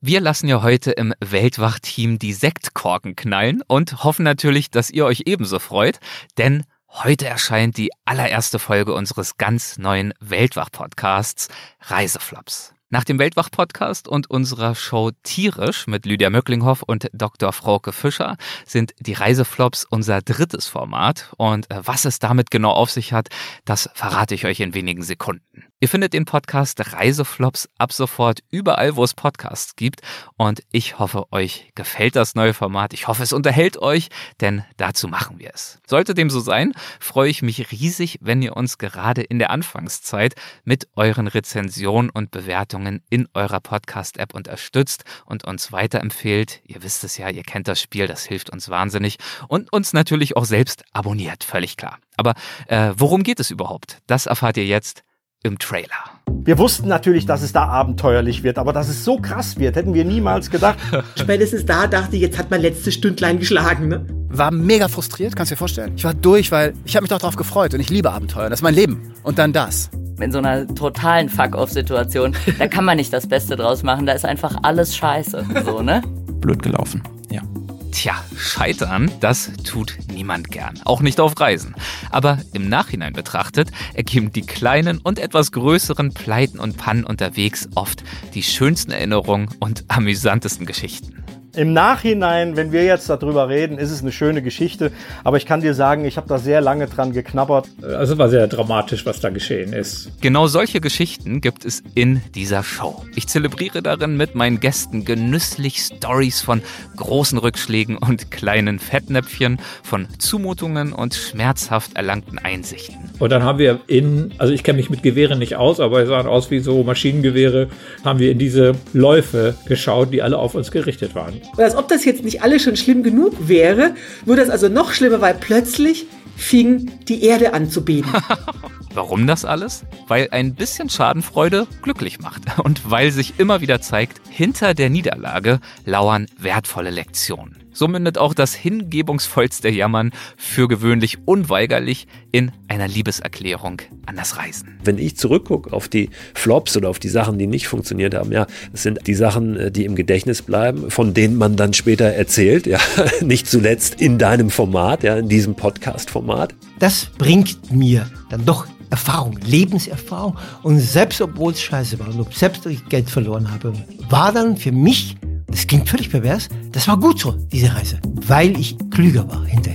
Wir lassen ja heute im Weltwach-Team die Sektkorken knallen und hoffen natürlich, dass ihr euch ebenso freut, denn heute erscheint die allererste Folge unseres ganz neuen Weltwach-Podcasts Reiseflops. Nach dem Weltwach-Podcast und unserer Show Tierisch mit Lydia Möcklinghoff und Dr. Frauke Fischer sind die Reiseflops unser drittes Format. Und äh, was es damit genau auf sich hat, das verrate ich euch in wenigen Sekunden. Ihr findet den Podcast Reiseflops ab sofort überall, wo es Podcasts gibt. Und ich hoffe, euch gefällt das neue Format. Ich hoffe, es unterhält euch, denn dazu machen wir es. Sollte dem so sein, freue ich mich riesig, wenn ihr uns gerade in der Anfangszeit mit euren Rezensionen und Bewertungen in eurer Podcast-App unterstützt und uns weiterempfehlt. Ihr wisst es ja, ihr kennt das Spiel, das hilft uns wahnsinnig. Und uns natürlich auch selbst abonniert, völlig klar. Aber äh, worum geht es überhaupt? Das erfahrt ihr jetzt im Trailer. Wir wussten natürlich, dass es da abenteuerlich wird, aber dass es so krass wird, hätten wir niemals gedacht. Spätestens da dachte ich, jetzt hat mein letztes Stündlein geschlagen. Ne? War mega frustriert, kannst du dir vorstellen. Ich war durch, weil ich habe mich doch darauf gefreut und ich liebe Abenteuer. Das ist mein Leben. Und dann das. In so einer totalen Fuck-off-Situation, da kann man nicht das Beste draus machen. Da ist einfach alles scheiße. So, ne? Blöd gelaufen. Tja, scheitern, das tut niemand gern. Auch nicht auf Reisen. Aber im Nachhinein betrachtet ergeben die kleinen und etwas größeren Pleiten und Pannen unterwegs oft die schönsten Erinnerungen und amüsantesten Geschichten. Im Nachhinein, wenn wir jetzt darüber reden, ist es eine schöne Geschichte. Aber ich kann dir sagen, ich habe da sehr lange dran geknabbert. Also war sehr dramatisch, was da geschehen ist. Genau solche Geschichten gibt es in dieser Show. Ich zelebriere darin mit meinen Gästen genüsslich Stories von großen Rückschlägen und kleinen Fettnäpfchen, von Zumutungen und schmerzhaft erlangten Einsichten. Und dann haben wir in, also ich kenne mich mit Gewehren nicht aus, aber es sahen aus wie so Maschinengewehre, haben wir in diese Läufe geschaut, die alle auf uns gerichtet waren. Und als ob das jetzt nicht alles schon schlimm genug wäre, wurde das also noch schlimmer, weil plötzlich fing die Erde an zu beben. Warum das alles? Weil ein bisschen Schadenfreude glücklich macht und weil sich immer wieder zeigt, hinter der Niederlage lauern wertvolle Lektionen. So mündet auch das hingebungsvollste Jammern für gewöhnlich unweigerlich in einer Liebeserklärung an das Reisen. Wenn ich zurückgucke auf die Flops oder auf die Sachen, die nicht funktioniert haben, ja, das sind die Sachen, äh, die im Gedächtnis bleiben, von denen man dann später erzählt, ja, nicht zuletzt in deinem Format, ja, in diesem Podcast-Format. Das bringt mir dann doch Erfahrung, Lebenserfahrung und selbst obwohl es scheiße war und selbst ich Geld verloren habe, war dann für mich das klingt völlig pervers. Das war gut so, diese Reise, weil ich klüger war hinterher.